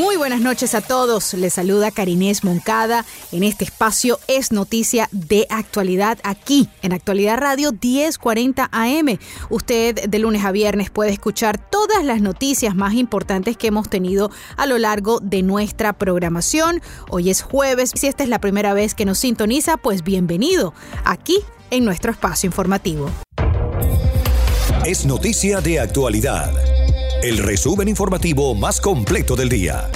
Muy buenas noches a todos. Les saluda Karinés Moncada. En este espacio es noticia de actualidad aquí en Actualidad Radio 1040 AM. Usted de lunes a viernes puede escuchar todas las noticias más importantes que hemos tenido a lo largo de nuestra programación. Hoy es jueves. Si esta es la primera vez que nos sintoniza, pues bienvenido aquí en nuestro espacio informativo. Es noticia de actualidad el resumen informativo más completo del día.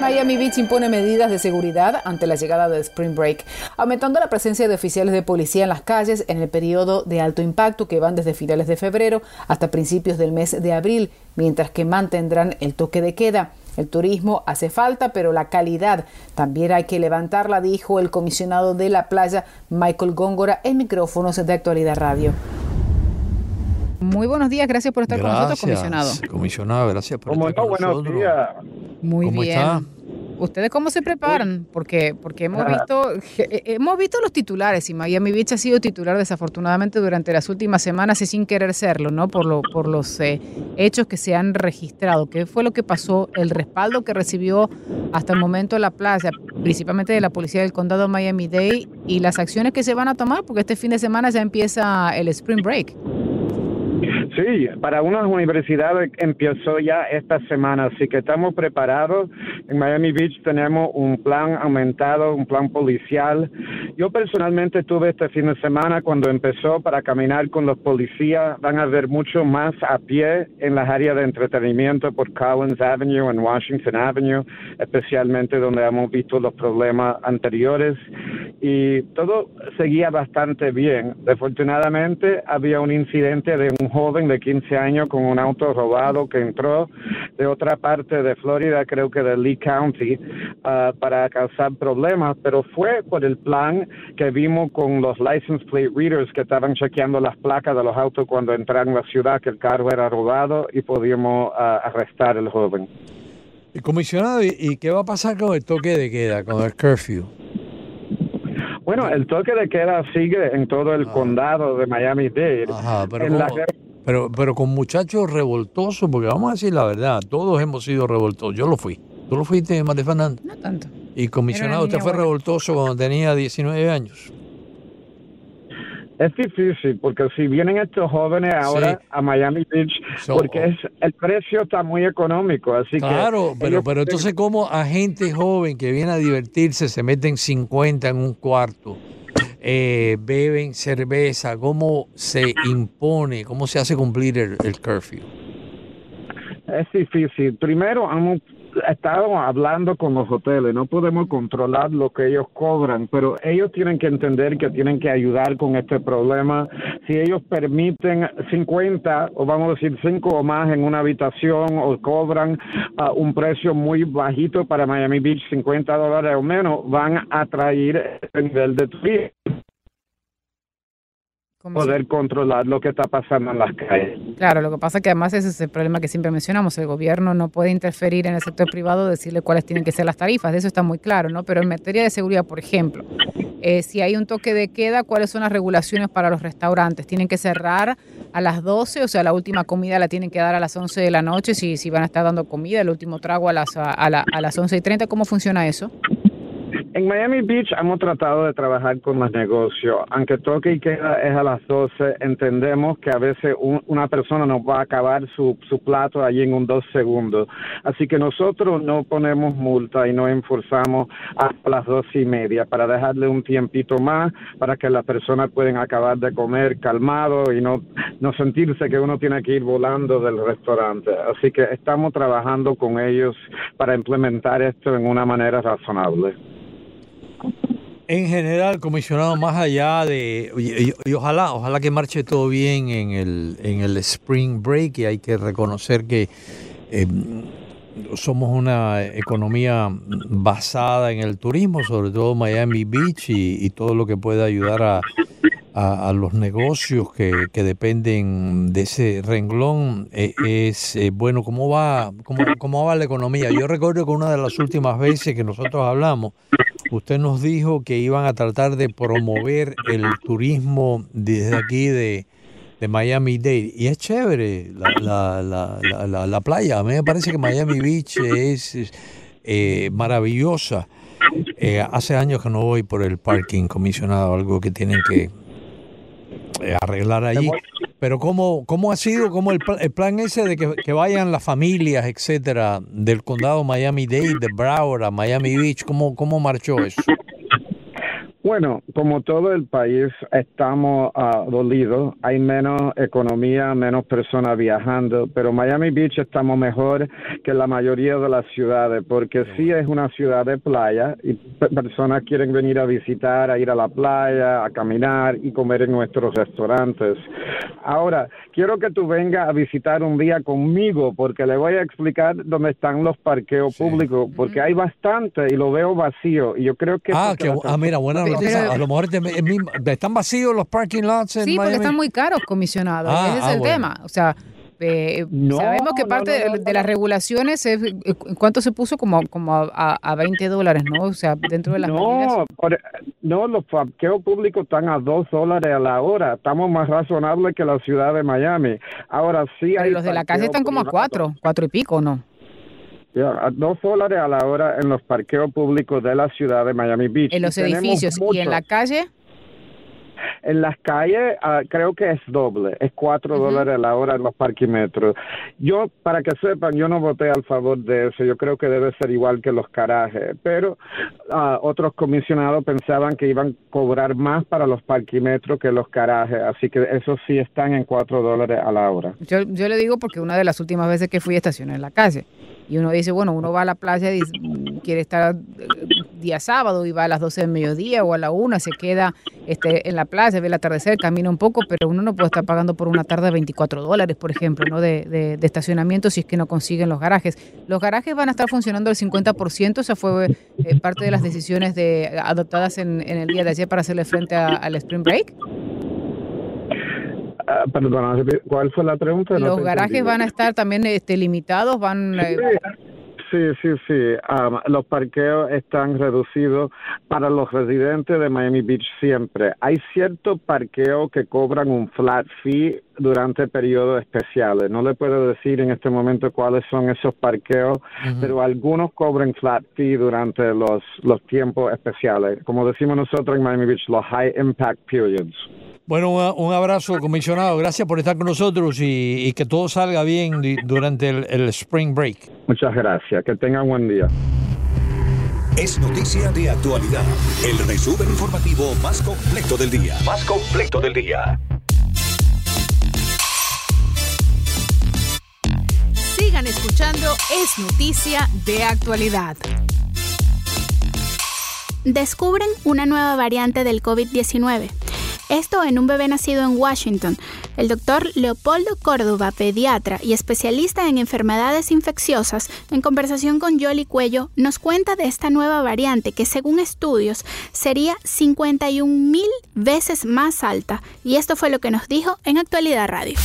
Miami Beach impone medidas de seguridad ante la llegada del Spring Break, aumentando la presencia de oficiales de policía en las calles en el periodo de alto impacto que van desde finales de febrero hasta principios del mes de abril, mientras que mantendrán el toque de queda. El turismo hace falta, pero la calidad también hay que levantarla, dijo el comisionado de la playa Michael Góngora en micrófonos de Actualidad Radio. Muy buenos días, gracias por estar con nosotros, comisionado. Comisionado, gracias por estar con buenos días. Muy bien. ¿Ustedes cómo se preparan? Porque, porque hemos ah. visto eh, hemos visto los titulares y Miami Beach ha sido titular desafortunadamente durante las últimas semanas y sin querer serlo, ¿no? Por, lo, por los eh, hechos que se han registrado. ¿Qué fue lo que pasó? El respaldo que recibió hasta el momento la playa, principalmente de la policía del condado Miami-Dade y las acciones que se van a tomar porque este fin de semana ya empieza el Spring Break. Sí, para unas universidades empezó ya esta semana, así que estamos preparados. En Miami Beach tenemos un plan aumentado, un plan policial. Yo personalmente tuve este fin de semana cuando empezó para caminar con los policías. Van a ver mucho más a pie en las áreas de entretenimiento por Collins Avenue en Washington Avenue, especialmente donde hemos visto los problemas anteriores. Y todo seguía bastante bien. Desafortunadamente había un incidente de un joven de 15 años con un auto robado que entró de otra parte de Florida, creo que de Lee County, ah, para causar problemas, pero fue por el plan que vimos con los license plate readers que estaban chequeando las placas de los autos cuando entraron a la ciudad, que el carro era robado y podíamos ah, arrestar al joven. Comisionado, ¿y qué va a pasar con el toque de queda, con el curfew? Bueno, el toque de queda sigue en todo el ah. condado de Miami-Dade. pero pero, pero con muchachos revoltosos, porque vamos a decir la verdad, todos hemos sido revoltosos. Yo lo fui. ¿Tú lo fuiste, María Fernando? No tanto. Y comisionado, usted fue revoltoso cuando tenía 19 años. Es difícil porque si vienen estos jóvenes ahora a Miami Beach, porque es, el precio está muy económico, así claro, pero pero entonces cómo a gente joven que viene a divertirse se meten 50 en un cuarto eh, beben cerveza? ¿Cómo se impone, cómo se hace cumplir el, el curfew? Es difícil. Primero, hemos estado hablando con los hoteles, no podemos controlar lo que ellos cobran, pero ellos tienen que entender que tienen que ayudar con este problema. Si ellos permiten 50 o vamos a decir 5 o más en una habitación o cobran uh, un precio muy bajito para Miami Beach, 50 dólares o menos, van a traer el nivel de turismo poder controlar lo que está pasando en las calles. Claro, lo que pasa es que además ese es el problema que siempre mencionamos, el gobierno no puede interferir en el sector privado, decirle cuáles tienen que ser las tarifas, de eso está muy claro, ¿no? Pero en materia de seguridad, por ejemplo, eh, si hay un toque de queda, ¿cuáles son las regulaciones para los restaurantes? ¿Tienen que cerrar a las 12? O sea, la última comida la tienen que dar a las 11 de la noche, si, si van a estar dando comida, el último trago a las, a, a las 11 y 30, ¿cómo funciona eso? En Miami Beach hemos tratado de trabajar con los negocios. Aunque toque y queda es a las 12, entendemos que a veces una persona nos va a acabar su, su plato allí en un dos segundos. Así que nosotros no ponemos multa y no enforzamos hasta las dos y media para dejarle un tiempito más para que las personas puedan acabar de comer calmado y no, no sentirse que uno tiene que ir volando del restaurante. Así que estamos trabajando con ellos para implementar esto en una manera razonable. En general, comisionado, más allá de y, ojalá, ojalá que marche todo bien en el en el spring break y hay que reconocer que eh, somos una economía basada en el turismo, sobre todo Miami Beach y, todo lo que pueda ayudar a, a, los negocios que, que, dependen de ese renglón. Eh, es eh, bueno, ¿cómo va, cómo, ¿cómo va la economía? Yo recuerdo que una de las últimas veces que nosotros hablamos, usted nos dijo que iban a tratar de promover el turismo desde aquí de de Miami Dade. Y es chévere la, la, la, la, playa. A mí me parece que Miami Beach es eh, maravillosa. Eh, hace años que no voy por el parking comisionado, algo que tienen que eh, arreglar allí. Pero ¿cómo, cómo ha sido cómo el, el plan ese de que, vayan las familias, etcétera, del condado Miami-Dade, de Broward a Miami Beach? ¿Cómo, cómo marchó eso? Bueno, como todo el país estamos uh, dolidos, hay menos economía, menos personas viajando, pero Miami Beach estamos mejor que la mayoría de las ciudades, porque sí es una ciudad de playa y personas quieren venir a visitar, a ir a la playa, a caminar y comer en nuestros restaurantes. Ahora, quiero que tú vengas a visitar un día conmigo, porque le voy a explicar dónde están los parqueos públicos, porque hay bastante y lo veo vacío, y yo creo que... Ah, que, ah mira, buena a lo mejor están vacíos los parking lots en Sí, porque están muy caros, comisionados. Ah, ese es ah, el tema. O sea, eh, sabemos que parte de, las regulaciones es eh, cuánto se puso como, como a, a 20 dólares, ¿no? O sea, dentro de las no, no, los parqueos públicos están a 2 dólares a la hora. Estamos más razonables que la ciudad de Miami. Ahora sí hay. los de la calle están como a 4, 4 y pico, ¿no? A dos dólares a la hora en los parqueos públicos de la ciudad de Miami Beach. En los edificios y en la calle. En las calles ah, creo que es doble, es cuatro dólares a la hora en los parquímetros. Yo, para que sepan, yo no voté al favor de eso, yo creo que debe ser igual que los carajes, pero uh, otros comisionados pensaban que iban a cobrar más para los parquímetros que los carajes, así que eso sí están en cuatro dólares a la hora. Yo, yo le digo porque una de las últimas veces que fui estacioné en la calle y uno dice, bueno, uno va a la playa y quiere estar eh, día sábado y va a las 12 del mediodía o a la 1, se queda este, en la playa, ve el atardecer, camina un poco, pero uno no puede estar pagando por una tarde 24 dólares, por ejemplo, ¿no? De, de, estacionamiento si es que no consiguen los garajes. Los garajes van a estar funcionando al 50%, esa fue eh, parte de las decisiones de, adoptadas en, el día de ayer para hacerle frente al Spring Break. Ah, perdón, ¿cuál fue la pregunta? Los garajes van a estar también este, limitados, van... Eh, sí, sí, sí. los parqueos están reducidos para los residentes de Miami Beach siempre. Hay ciertos parqueos que cobran un flat fee durante periodos especiales. No le puedo decir en este momento cuáles son esos parqueos, pero algunos cobran flat fee durante los, los tiempos especiales. Como decimos nosotros en Miami Beach, los high impact periods. Bueno, un, abrazo, comisionado. Gracias por estar con nosotros y, que todo salga bien durante el, Spring Break. Muchas gracias. Que tengan buen día. Es noticia de actualidad. El resumen informativo más completo del día. Más completo del día. Sigan escuchando Es noticia de actualidad. Descubren una nueva variante del COVID-19. Esto en un bebé nacido en Washington. El doctor Leopoldo Córdoba, pediatra y especialista en enfermedades infecciosas, en conversación con Yoli Cuello, nos cuenta de esta nueva variante que según estudios sería 51 mil veces más alta. Y esto fue lo que nos dijo en Actualidad Radio.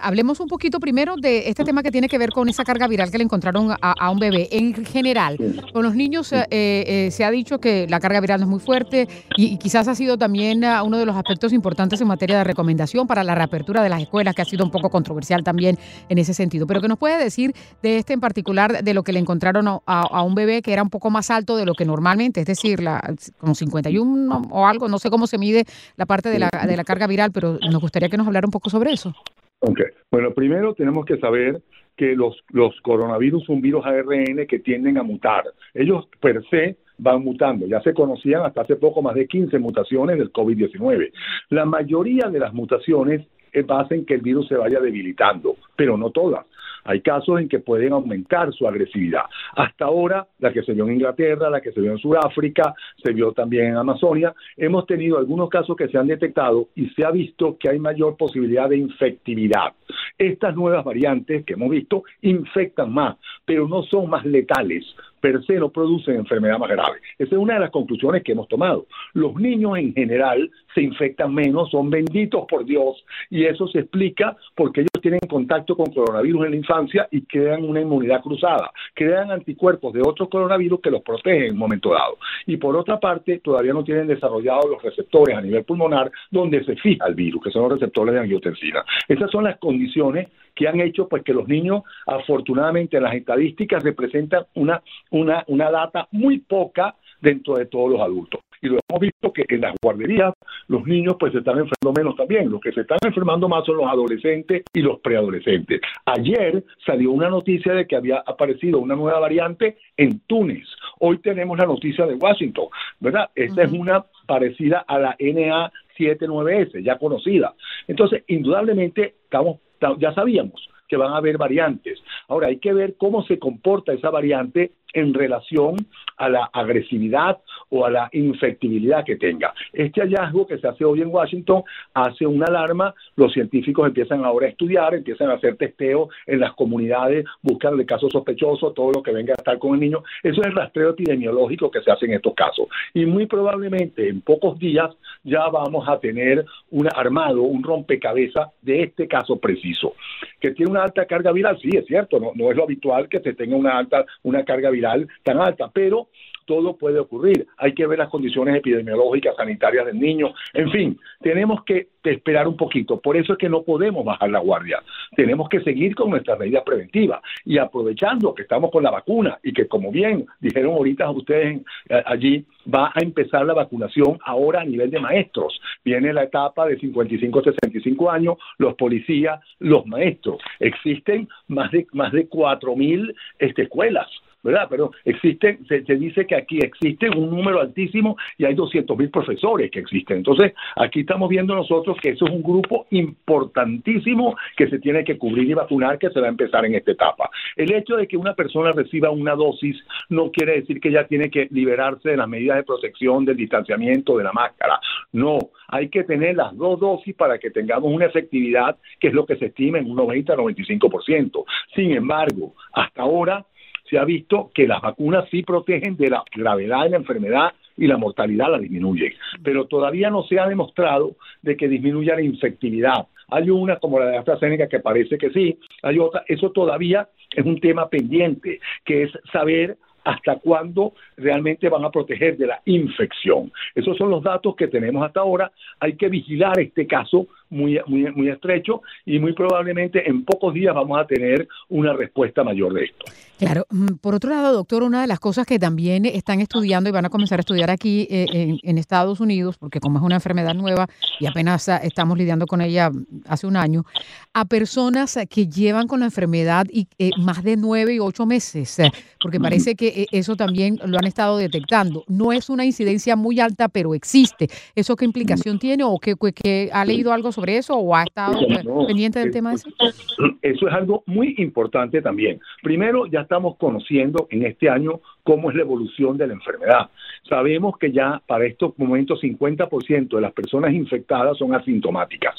Hablemos un poquito primero de este tema que tiene que ver con esa carga viral que le encontraron a, un bebé. En general, con los niños eh, eh, se ha dicho que la carga viral es muy fuerte y, quizás ha sido también ah, uno de los aspectos importantes en materia de recomendación para la reapertura de las escuelas, que ha sido un poco controversial también en ese sentido. Pero ¿qué nos puede decir de este en particular, de lo que le encontraron a, un bebé que era un poco más alto de lo que normalmente, es decir, la, como 51 o algo, no sé cómo se mide la parte de la, de la carga viral, pero nos gustaría que nos hablara un poco sobre eso. Ok. Bueno, primero tenemos que saber que los, los coronavirus son virus ARN que tienden a mutar. Ellos per se van mutando. Ya se conocían hasta hace poco más de 15 mutaciones del COVID-19. La mayoría de las mutaciones hacen que el virus se vaya debilitando, pero no todas. Hay casos en que pueden aumentar su agresividad. Hasta ahora, la que se vio en Inglaterra, la que se vio en Sudáfrica, se vio también en Amazonia, hemos tenido algunos casos que se han detectado y se ha visto que hay mayor posibilidad de infectividad. Estas nuevas variantes que hemos visto infectan más, pero no son más letales per se no producen enfermedad más grave. Esa es una de las conclusiones que hemos tomado. Los niños en general se infectan menos, son benditos por Dios y eso se explica porque ellos tienen contacto con coronavirus en la infancia y crean una inmunidad cruzada, crean anticuerpos de otros coronavirus que los protegen en un momento dado. Y por otra parte, todavía no tienen desarrollados los receptores a nivel pulmonar donde se fija el virus, que son los receptores de angiotensina. Esas son las condiciones que han hecho pues que los niños afortunadamente en las estadísticas representan una una, una data muy poca dentro de todos los adultos. Y lo hemos visto que en las guarderías los niños pues se están enfermando menos también. Los que se están enfermando más son los adolescentes y los preadolescentes. Ayer salió una noticia de que había aparecido una nueva variante en Túnez. Hoy tenemos la noticia de Washington, ¿verdad? Esta es una parecida a la NA79S, ya conocida. Entonces, indudablemente, estamos, ya sabíamos que van a haber variantes. Ahora, hay que ver cómo se comporta esa variante en relación a la agresividad o a la infectibilidad que tenga. Este hallazgo que se hace hoy en Washington hace una alarma, los científicos empiezan ahora a estudiar, empiezan a hacer testeo en las comunidades, buscan el caso sospechoso, todo lo que venga a estar con el niño. Eso es el rastreo epidemiológico que se hace en estos casos. Y muy probablemente en pocos días ya vamos a tener un armado, un rompecabezas de este caso preciso. Que tiene una alta carga viral, sí, es cierto, no, no es lo habitual que se tenga una alta, una carga viral tan alta, pero todo puede ocurrir. Hay que ver las condiciones epidemiológicas, sanitarias del niño. En fin, tenemos que esperar un poquito. Por eso es que no podemos bajar la guardia. Tenemos que seguir con nuestras medidas preventivas y aprovechando que estamos con la vacuna y que, como bien dijeron ahorita ustedes eh, allí, va a empezar la vacunación ahora a nivel de maestros. Viene la etapa de 55 65 años, los policías, los maestros. Existen más de más de 4000 este, escuelas ¿verdad? Pero existe, se, dice que aquí existe un número altísimo y hay 200 mil profesores que existen. Entonces, aquí estamos viendo nosotros que eso es un grupo importantísimo que se tiene que cubrir y vacunar, que se va a empezar en esta etapa. El hecho de que una persona reciba una dosis no quiere decir que ya tiene que liberarse de las medidas de protección, del distanciamiento, de la máscara. No, hay que tener las dos dosis para que tengamos una efectividad que es lo que se estima en un 90-95%. Sin embargo, hasta ahora se ha visto que las vacunas sí protegen de la gravedad de la enfermedad y la mortalidad la disminuyen, pero todavía no se ha demostrado de que disminuya la infectividad. Hay una como la de AstraZeneca que parece que sí, hay otra, eso todavía es un tema pendiente, que es saber hasta cuándo realmente van a proteger de la infección. Esos son los datos que tenemos hasta ahora. Hay que vigilar este caso muy, muy, muy estrecho y muy probablemente en pocos días vamos a tener una respuesta mayor de esto. Claro. Mm, por otro lado, doctor, una de las cosas que también están estudiando y van a comenzar a estudiar aquí eh, en, Estados Unidos, porque como es una enfermedad nueva y apenas ah, estamos lidiando con ella hace un año, a personas que llevan con la enfermedad y, eh, más de nueve y ocho meses, eh, porque parece que eso también lo han estado detectando. No es una incidencia muy alta, pero existe. ¿Eso qué implicación tiene o que, que ha leído algo sobre eso o ha estado pendiente del tema? Ese? Eso es algo muy importante también. Primero, ya estamos conociendo en este año cómo es la evolución de la enfermedad. Sabemos que ya para estos momentos 50% de las personas infectadas son asintomáticas.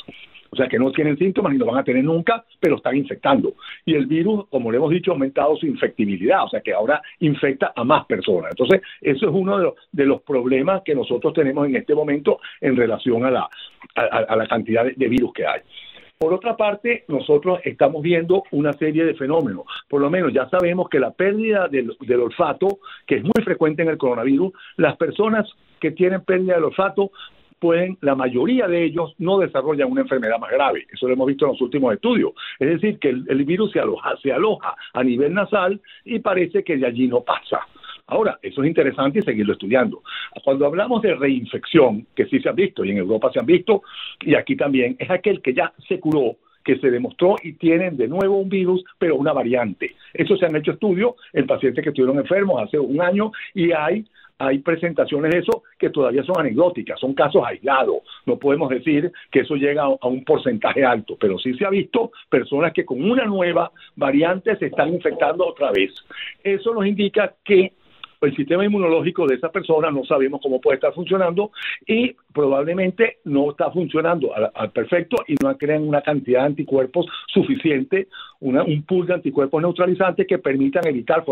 O sea, que no tienen síntomas ni lo van a tener nunca, pero están infectando. Y el virus, como le hemos dicho, ha aumentado su infectibilidad, o sea, que ahora infecta a más personas. Entonces, eso es uno de los, de los problemas que nosotros tenemos en este momento en relación a la, a, la cantidad de, virus que hay. Por otra parte, nosotros estamos viendo una serie de fenómenos. Por lo menos ya sabemos que la pérdida del, del, olfato, que es muy frecuente en el coronavirus, las personas que tienen pérdida del olfato pueden, la mayoría de ellos no desarrollan una enfermedad más grave. Eso lo hemos visto en los últimos estudios. Es decir, que el, virus se aloja, se aloja a nivel nasal y parece que de allí no pasa. Ahora, eso es interesante y seguirlo estudiando. Cuando hablamos de reinfección, que sí se han visto y en Europa se han visto, y aquí también, es aquel que ya se curó, que se demostró y tienen de nuevo un virus, pero una variante. Eso se han hecho estudios en pacientes que estuvieron enfermos hace un año y hay hay presentaciones de eso que todavía son anecdóticas, son casos aislados. No podemos decir que eso llega a un porcentaje alto, pero sí se ha visto personas que con una nueva variante se están infectando otra vez. Eso nos indica que el sistema inmunológico de esa persona no sabemos cómo puede estar funcionando y probablemente no está funcionando al, perfecto y no crean una cantidad de anticuerpos suficiente, un pool de anticuerpos neutralizantes que permitan evitar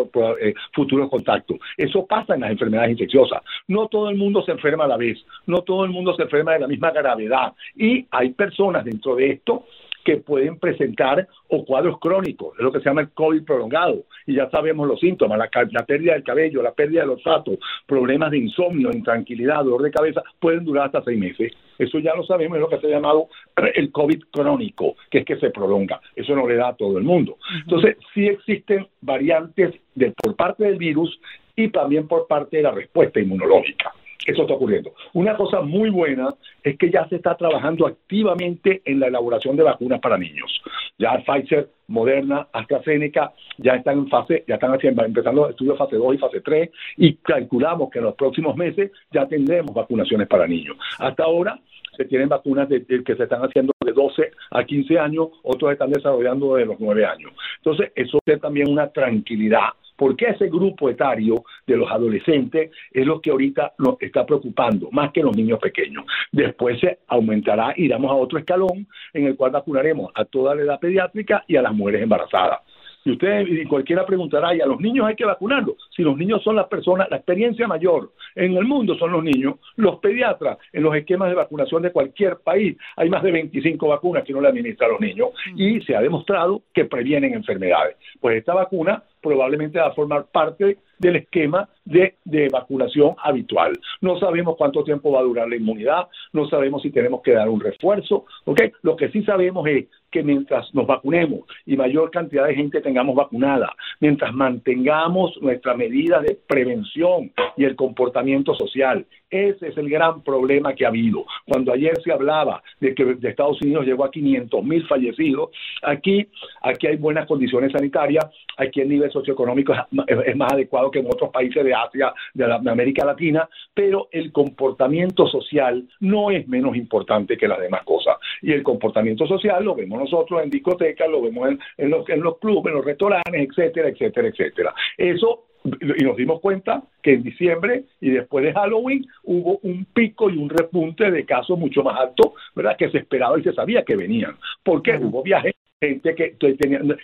eh, futuros contactos. Eso pasa en las enfermedades infecciosas. No todo el mundo se enferma a la vez, no todo el mundo se enferma de la misma gravedad y hay personas dentro de esto que pueden presentar o cuadros crónicos, es lo que se llama el COVID prolongado, y ya sabemos los síntomas, la, pérdida del cabello, la pérdida del olfato, problemas de insomnio, intranquilidad, dolor de cabeza, pueden durar hasta seis meses. Eso ya lo sabemos, es lo que se ha llamado el COVID crónico, que es que se prolonga. Eso no le da a todo el mundo. Entonces, sí existen variantes de, por parte del virus y también por parte de la respuesta inmunológica. Eso está ocurriendo. Una cosa muy buena es que ya se está trabajando activamente en la elaboración de vacunas para niños. Ya Pfizer, Moderna, AstraZeneca ya están en fase, ya están haciendo, empezando estudios fase 2 y fase 3 y calculamos que en los próximos meses ya tendremos vacunaciones para niños. Hasta ahora se tienen vacunas que se están haciendo de 12 a 15 años, otros están desarrollando de los 9 años. Entonces, eso es también una tranquilidad porque ese grupo etario de los adolescentes es lo que ahorita nos está preocupando, más que los niños pequeños. Después se aumentará, iremos a otro escalón en el cual vacunaremos a toda la edad pediátrica y a las mujeres embarazadas. Y usted y cualquiera preguntará, ¿y a los niños hay que vacunarlos? Si los niños son las personas, la experiencia mayor en el mundo son los niños, los pediatras en los esquemas de vacunación de cualquier país, hay más de 25 vacunas que no le administran a los niños y se ha demostrado que previenen enfermedades. Pues esta vacuna probablemente va a formar parte del esquema de, de, vacunación habitual. No sabemos cuánto tiempo va a durar la inmunidad, no sabemos si tenemos que dar un refuerzo, ¿ok? Lo que sí sabemos es que mientras nos vacunemos y mayor cantidad de gente tengamos vacunada, mientras mantengamos nuestras medidas de prevención y el comportamiento social, ese es el gran problema que ha habido. Cuando ayer se hablaba de que de Estados Unidos llegó a 500 mil fallecidos, aquí, aquí hay buenas condiciones sanitarias, aquí el nivel socioeconómico es, más adecuado que en otros países de Asia, de, América Latina, pero el comportamiento social no es menos importante que las demás cosas. Y el comportamiento social lo vemos nosotros en discotecas, lo vemos en, los, en los clubes, en los restaurantes, etcétera, etcétera, etcétera. Eso y nos dimos cuenta que en diciembre y después de Halloween hubo un pico y un repunte de casos mucho más alto, ¿verdad? Que se esperaba y se sabía que venían. porque Hubo viajes gente que,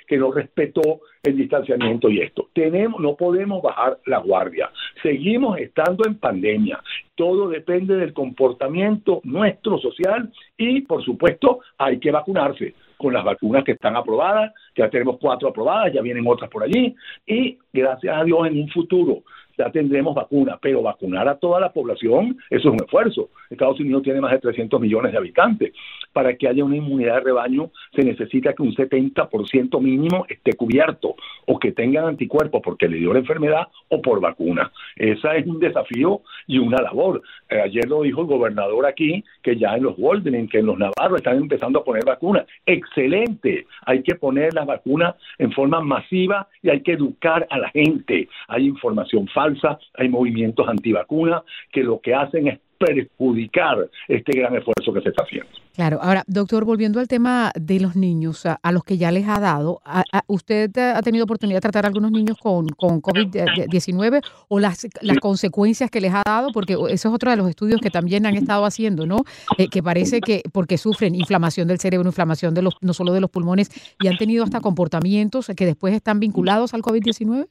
que no respetó el distanciamiento y esto. Tenemos, no podemos bajar la guardia. Seguimos estando en pandemia. Todo depende del comportamiento nuestro social y, por supuesto, hay que vacunarse con las vacunas que están aprobadas. Ya tenemos cuatro aprobadas, ya vienen otras por allí y, gracias a Dios, en un futuro ya tendremos vacunas, pero vacunar a toda la población, eso es un esfuerzo. Estados Unidos tiene más de 300 millones de habitantes. Para que haya una inmunidad de rebaño se necesita que un 70% mínimo esté cubierto o que tengan anticuerpos porque le dio la enfermedad o por vacuna. Esa es un desafío y una labor. Eh, ayer lo dijo el gobernador aquí, que ya en los Golden, que en los Navarros están empezando a poner vacunas. Excelente. Hay que poner las vacunas en forma masiva y hay que educar a la gente. Hay información falsa hay movimientos antivacunas que lo que hacen es perjudicar este gran esfuerzo que se está haciendo. Claro, ahora, doctor, volviendo al tema de los niños, a, los que ya les ha dado, ¿usted ha tenido oportunidad de tratar a algunos niños con, con COVID-19 o las, las consecuencias que les ha dado? Porque eso es otro de los estudios que también han estado haciendo, ¿no? Eh, que parece que porque sufren inflamación del cerebro, inflamación de los, no solo de los pulmones, y han tenido hasta comportamientos que después están vinculados al COVID-19.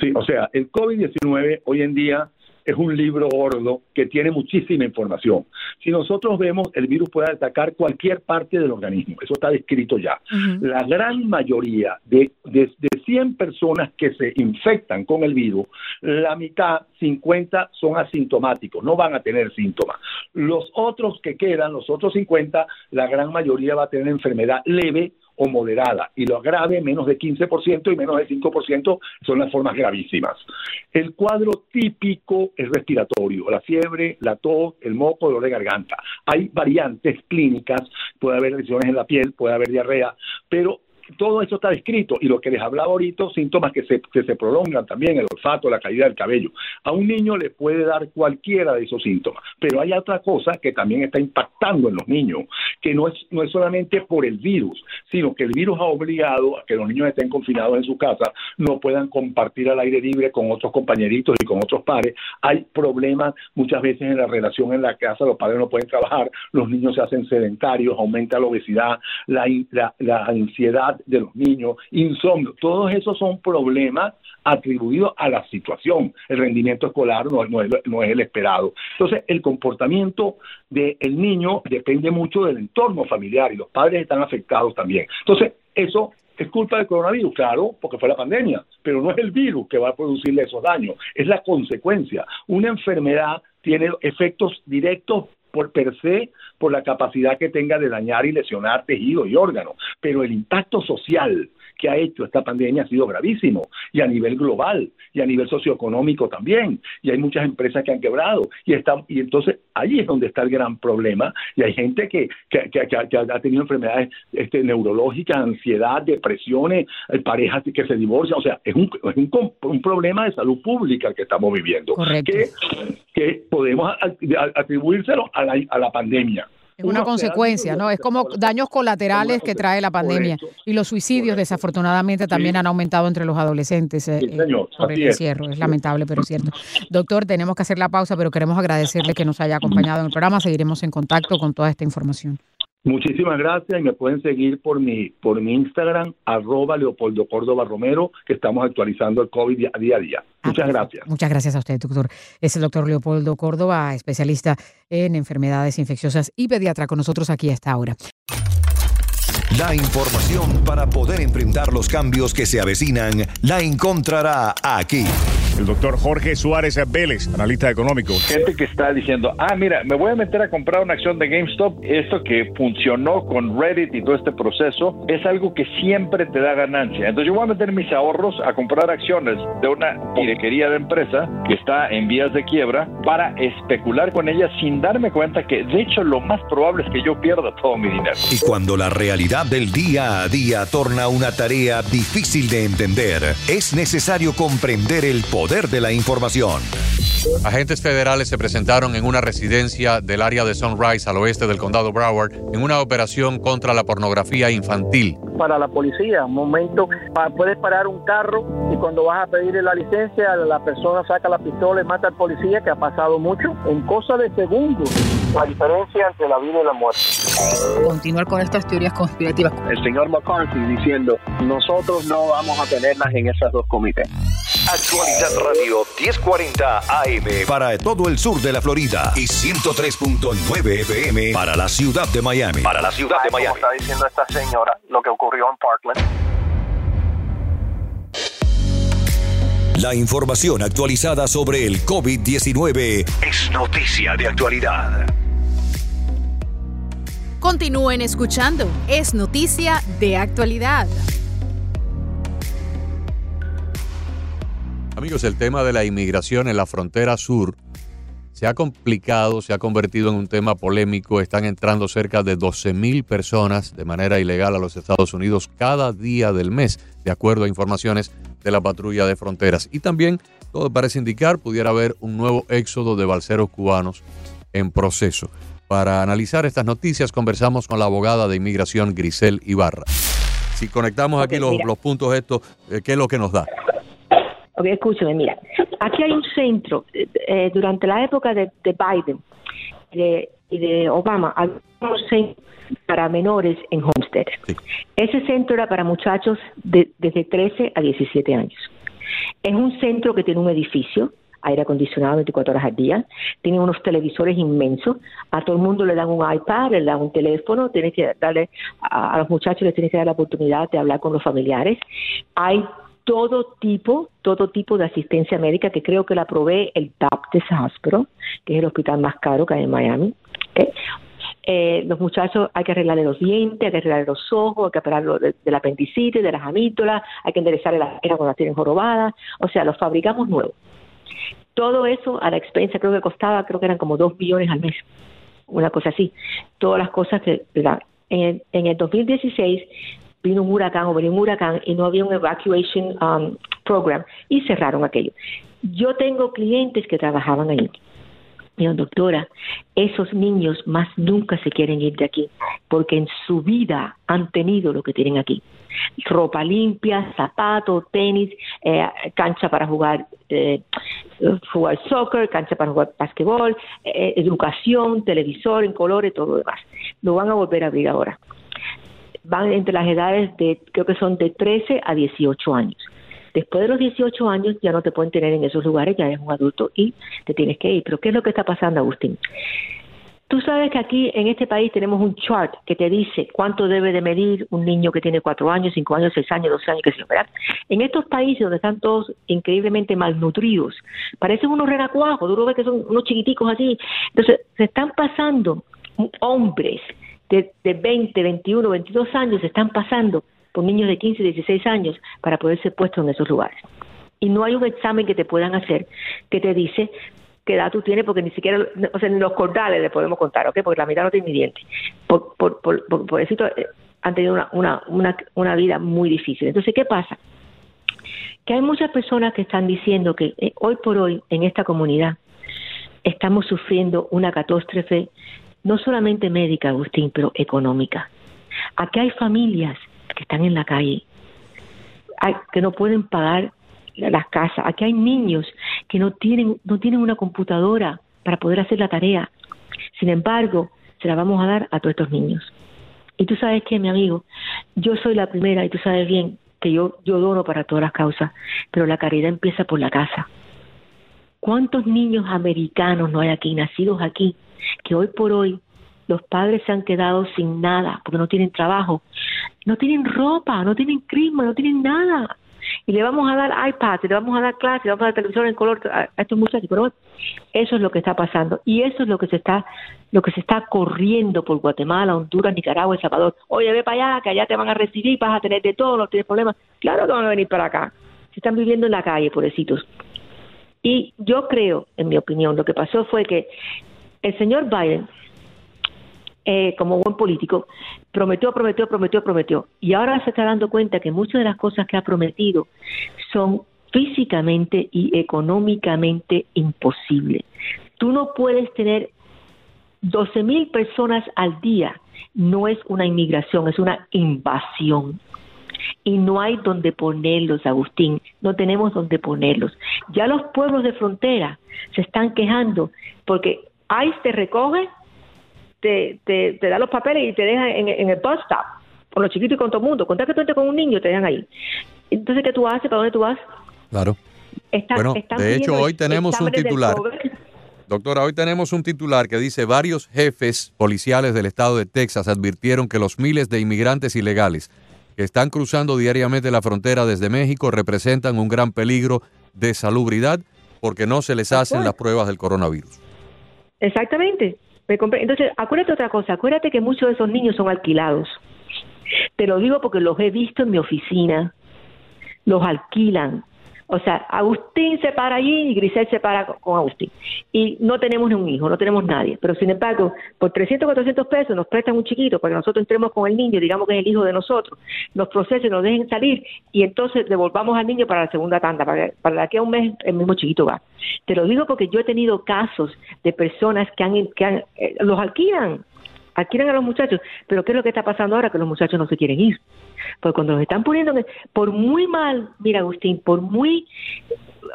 Sí, o sea, el COVID-19 hoy en día es un libro gordo que tiene muchísima información. Si nosotros vemos, el virus puede atacar cualquier parte del organismo, eso está descrito ya. La gran mayoría de, de, de, 100 personas que se infectan con el virus, la mitad, 50, son asintomáticos, no van a tener síntomas. Los otros que quedan, los otros 50, la gran mayoría va a tener enfermedad leve o moderada y lo grave menos de 15% y menos de 5% son las formas gravísimas. El cuadro típico es respiratorio, la fiebre, la tos, el moco, dolor de garganta. Hay variantes clínicas, puede haber lesiones en la piel, puede haber diarrea, pero todo eso está descrito y lo que les hablaba ahorita, síntomas que se, que se prolongan también, el olfato, la caída del cabello. A un niño le puede dar cualquiera de esos síntomas, pero hay otra cosa que también está impactando en los niños, que no es, no es solamente por el virus, sino que el virus ha obligado a que los niños estén confinados en su casa, no puedan compartir al aire libre con otros compañeritos y con otros padres. Hay problemas muchas veces en la relación en la casa, los padres no pueden trabajar, los niños se hacen sedentarios, aumenta la obesidad, la, la, la ansiedad de los niños, insomnio, todos esos son problemas atribuidos a la situación. El rendimiento escolar no, no, es, no es el esperado. Entonces, el comportamiento del niño depende mucho del entorno familiar y los padres están afectados también. Entonces, eso es culpa del coronavirus, claro, porque fue la pandemia, pero no es el virus que va a producirle esos daños, es la consecuencia. Una enfermedad tiene efectos directos por per se por la capacidad que tenga de dañar y lesionar tejido y órganos, pero el impacto social que ha hecho esta pandemia ha sido gravísimo y a nivel global y a nivel socioeconómico también y hay muchas empresas que han quebrado y está, y entonces ahí es donde está el gran problema y hay gente que, que, que, que ha tenido enfermedades este, neurológicas, ansiedad, depresiones, eh, parejas que se divorcian, o sea, es un, es un, un problema de salud pública que estamos viviendo que, que podemos atribuírselo a la, a la pandemia. Es una consecuencia, ¿no? Es como daños colaterales que trae la pandemia. Y los suicidios, desafortunadamente, también han aumentado entre los adolescentes eh, por el encierro. Es lamentable, pero es cierto. Doctor, tenemos que hacer la pausa, pero queremos agradecerle que nos haya acompañado en el programa. Seguiremos en contacto con toda esta información. Muchísimas gracias y me pueden seguir por mi, por mi Instagram, arroba Leopoldo Córdoba Romero, que estamos actualizando el COVID día, día a día. Muchas gracias. Muchas gracias a usted, doctor. Es el doctor Leopoldo Córdoba, especialista en enfermedades infecciosas y pediatra con nosotros aquí a esta hora. La información para poder enfrentar los cambios que se avecinan la encontrará aquí. El doctor Jorge Suárez Vélez, analista económico. Gente que está diciendo, ah, mira, me voy a meter a comprar una acción de GameStop. Esto que funcionó con Reddit y todo este proceso es algo que siempre te da ganancia. Entonces yo voy a meter mis ahorros a comprar acciones de una pirequería de empresa que está en vías de quiebra para especular con ella sin darme cuenta que de hecho lo más probable es que yo pierda todo mi dinero. Y cuando la realidad del día a día torna una tarea difícil de entender, es necesario comprender el poder de la información. Agentes federales se presentaron en una residencia del área de Sunrise al oeste del condado Broward en una operación contra la pornografía infantil. Para la policía, un momento, puedes parar un carro y cuando vas a pedirle la licencia, la persona saca la pistola y mata al policía, que ha pasado mucho, en cosa de segundos. La diferencia entre la vida y la muerte. Continuar con estas teorías conspirativas. El señor McCarthy diciendo, nosotros no vamos a tenerlas en esas dos comités. Actualidad Radio 1040 AM Para todo el sur de la Florida y 103.9 FM para la ciudad de Miami. Para la ciudad de Miami. Como está diciendo esta señora, lo que ocurrió en Parkland. La información actualizada sobre el COVID-19 es noticia de actualidad. Continúen escuchando. Es noticia de actualidad. Amigos, el tema de la inmigración en la frontera sur se ha complicado, se ha convertido en un tema polémico. Están entrando cerca de 12 mil personas de manera ilegal a los Estados Unidos cada día del mes, de acuerdo a informaciones de la patrulla de fronteras. Y también, todo parece indicar, pudiera haber un nuevo éxodo de balseros cubanos en proceso. Para analizar estas noticias, conversamos con la abogada de inmigración Grisel Ibarra. Si conectamos aquí los, los puntos estos, eh, ¿qué es lo que nos da? Ok, escúchame, mira, aquí hay un centro, eh, durante la época de, de Biden de, y de Obama, había un centro para menores en Homestead. Ese centro era para muchachos de, desde 13 a 17 años. Es un centro que tiene un edificio, aire acondicionado 24 horas al día, tiene unos televisores inmensos, a todo el mundo le dan un iPad, le dan un teléfono, tienes que darle a, a los muchachos les tienes que dar la oportunidad de hablar con los familiares. Hay todo tipo, todo tipo de asistencia médica que creo que la provee el Baptist Hospital, que es el hospital más caro que hay en Miami. Eh, los muchachos hay que arreglarle los dientes, hay que arreglarle los ojos, hay que operarlo de, de apendicitis, de las amígdalas, hay que enderezarle las piernas cuando las tienen jorobadas, o sea, los fabricamos nuevos. Todo eso a la expensa creo que costaba, creo que eran como dos billones al mes, una cosa así. Todas las cosas que. En el, en el 2016 vino un huracán o venía un huracán y no había un evacuation um, program y cerraron aquello. Yo tengo clientes que trabajaban ahí. Dijeron, doctora, esos niños más nunca se quieren ir de aquí porque en su vida han tenido lo que tienen aquí. Ropa limpia, zapatos, tenis, eh, cancha para jugar, eh, soccer, cancha para jugar basquetbol, eh, educación, televisor en colores, todo lo demás. Lo van a volver a abrir ahora. Van entre las edades de, creo que son de 13 a 18 años. Después de los 18 años ya no te pueden tener en esos lugares, ya eres un adulto y te tienes que ir. Pero ¿qué es lo que está pasando, Agustín? Tú sabes que aquí en este país tenemos un chart que te dice cuánto debe de medir un niño que tiene 4 años, 5 años, 6 años, 12 años, que se ¿verdad? En estos países donde están todos increíblemente malnutridos, parecen unos renacuajos, tú lo ves que son unos chiquiticos así. Entonces, se están pasando hombres de, de 20, 21, 22 años, están pasando por niños de 15, 16 años para poder ser puestos en esos lugares. Y no hay un examen que te puedan hacer que te dice qué edad tú tienes, porque ni siquiera, o sea, ni los cordales le podemos contar, ¿ok? Porque la mitad no tiene ni dientes. Por, por, por, por, eso eh, han tenido una, una, una, una vida muy difícil. Entonces, ¿qué pasa? Que hay muchas personas que están diciendo que eh, hoy por hoy en esta comunidad estamos sufriendo una catástrofe no solamente médica, Agustín, pero económica. Aquí hay familias que están en la calle, que no pueden pagar las casas. Aquí hay niños que no tienen, no tienen una computadora para poder hacer la tarea. Sin embargo, se la vamos a dar a todos estos niños. Y tú sabes que, mi amigo, yo soy la primera y tú sabes bien que yo, yo dono para todas las causas, pero la caridad empieza por la casa. ¿Cuántos niños americanos no hay aquí, nacidos aquí, que hoy por hoy los padres se han quedado sin nada porque no tienen trabajo, no tienen ropa, no tienen crisma, no tienen nada? y le vamos a dar iPad, le vamos a dar clases, le vamos a dar televisor en color a, estos muchachos, pero eso es lo que está pasando y eso es lo que se está lo que se está corriendo por Guatemala, Honduras, Nicaragua, El Salvador. Oye, ve para allá, que allá te van a recibir, vas a tener de todo, no tienes problemas. Claro que van a venir para acá. Se están viviendo en la calle, pobrecitos. Y yo creo, en mi opinión, lo que pasó fue que el señor Biden eh, como buen político, prometió, prometió, prometió, prometió. Y ahora se está dando cuenta que muchas de las cosas que ha prometido son físicamente y económicamente imposibles. Tú no puedes tener 12 mil personas al día. No es una inmigración, es una invasión. Y no hay donde ponerlos, Agustín. No tenemos donde ponerlos. Ya los pueblos de frontera se están quejando porque ICE te recoge te, te, te da los papeles y te deja en, el bus stop, con los chiquitos y con todo el mundo. Contar que tú entres con un niño, te dejan ahí. Entonces, ¿qué tú haces? ¿Para dónde tú vas? Claro. bueno, de hecho, hoy tenemos un titular. Doctora, hoy tenemos un titular que dice varios jefes policiales del estado de Texas advirtieron que los miles de inmigrantes ilegales que están cruzando diariamente la frontera desde México representan un gran peligro de salubridad porque no se les hacen las pruebas del coronavirus. Exactamente. Entonces, acuérdate otra cosa, acuérdate que muchos de esos niños son alquilados. Te lo digo porque los he visto en mi oficina, los alquilan, o sea, Agustín se para allí y Grisel se para con Agustín. Y no tenemos ni un hijo, no tenemos nadie. Pero sin embargo, por 300, 400 pesos nos prestan un chiquito para que nosotros entremos con el niño, digamos que es el hijo de nosotros, nos procesen, nos dejen salir y entonces devolvamos al niño para la segunda tanda, para, que, para aquí a un mes el mismo chiquito va. Te lo digo porque yo he tenido casos de personas que que han eh, los alquilan alquilan a los muchachos, pero ¿qué es lo que está pasando ahora? Que los muchachos no se quieren ir. Porque cuando los están poniendo, por muy mal, mira Agustín, por muy,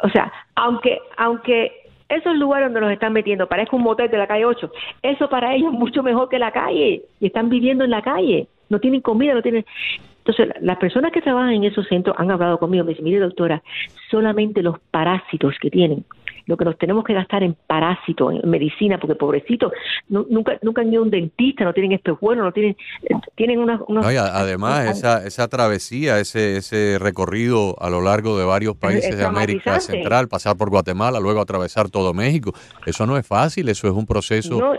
o sea, aunque, aunque esos lugares donde los están metiendo parezca un motel de la calle 8, eso para ellos es mucho mejor que la calle, y están viviendo en la calle, no tienen comida, no tienen... Entonces, las personas que trabajan en esos centros han hablado conmigo, me dicen, mire doctora, solamente los parásitos que tienen lo que nos tenemos que gastar en parásitos, en medicina, porque pobrecitos, nunca, nunca han ido a un dentista, no tienen espejuelos, no tienen, tienen una, además, esa, esa travesía, ese, ese recorrido a lo largo de varios países de América Central, pasar por Guatemala, luego atravesar todo México, eso no es fácil, eso es un proceso...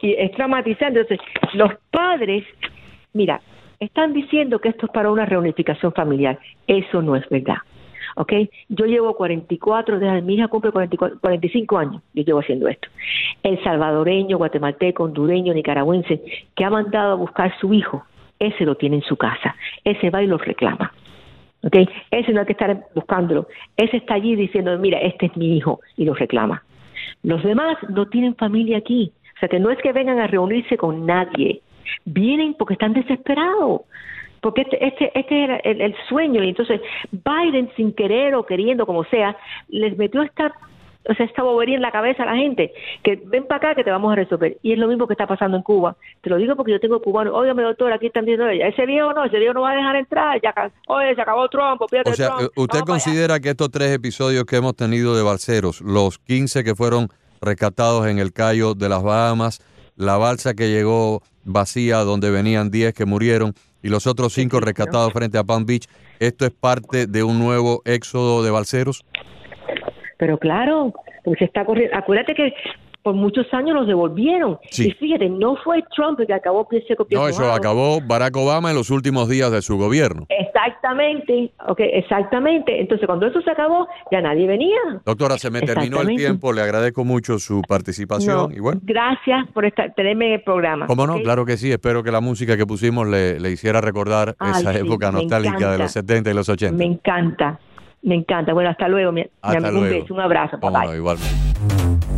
y es traumatizante. Entonces, los padres, mira, están diciendo que esto es para una reunificación familiar. Eso no es verdad. ¿Ok? Yo llevo 44, desde mi hija cumple 45 años, yo llevo haciendo esto. El salvadoreño, guatemalteco, hondureño, nicaragüense, que ha mandado a buscar su hijo, ese lo tiene en su casa, ese va y lo reclama. ¿ok? Ese no hay que estar buscándolo, ese está allí diciendo, mira, este es mi hijo y lo reclama. Los demás no tienen familia aquí, o sea que no es que vengan a reunirse con nadie, vienen porque están desesperados porque este, este, este era el, el, sueño y entonces Biden sin querer o queriendo como sea les metió esta o sea, esta bobería en la cabeza a la gente, que ven para acá que te vamos a resolver. Y es lo mismo que está pasando en Cuba. Te lo digo porque yo tengo cubano. Óigame, doctor, aquí están diciendo, ese viejo no, ese viejo no va a dejar entrar. Ya, oye, se acabó Trump, O sea, Trump, ¿usted considera que estos tres episodios que hemos tenido de balseros, los 15 que fueron rescatados en el Cayo de las Bahamas, la balsa que llegó vacía donde venían 10 que murieron y los otros cinco rescatados frente a Palm Beach, ¿esto es parte de un nuevo éxodo de balseros? Pero claro, porque se está corriendo. Acuérdate que por muchos años los devolvieron. Sí. Y fíjate, no fue Trump el que acabó seco, pie No, eso mojado. acabó Barack Obama en los últimos días de su gobierno. Exactamente, ok, exactamente. Entonces, cuando eso se acabó, ya nadie venía. Doctora, se me terminó el tiempo, le agradezco mucho su participación No, y bueno. Gracias por estar, tenerme en el programa. ¿Cómo no? Claro que sí. Espero que la música que pusimos le, le hiciera recordar Ay, esa sí, época nostálgica de los 70 y los 80. Me encanta, me encanta. Bueno, hasta luego, mi, mi Hasta amigo. Un luego. beso, un abrazo. No, igualmente.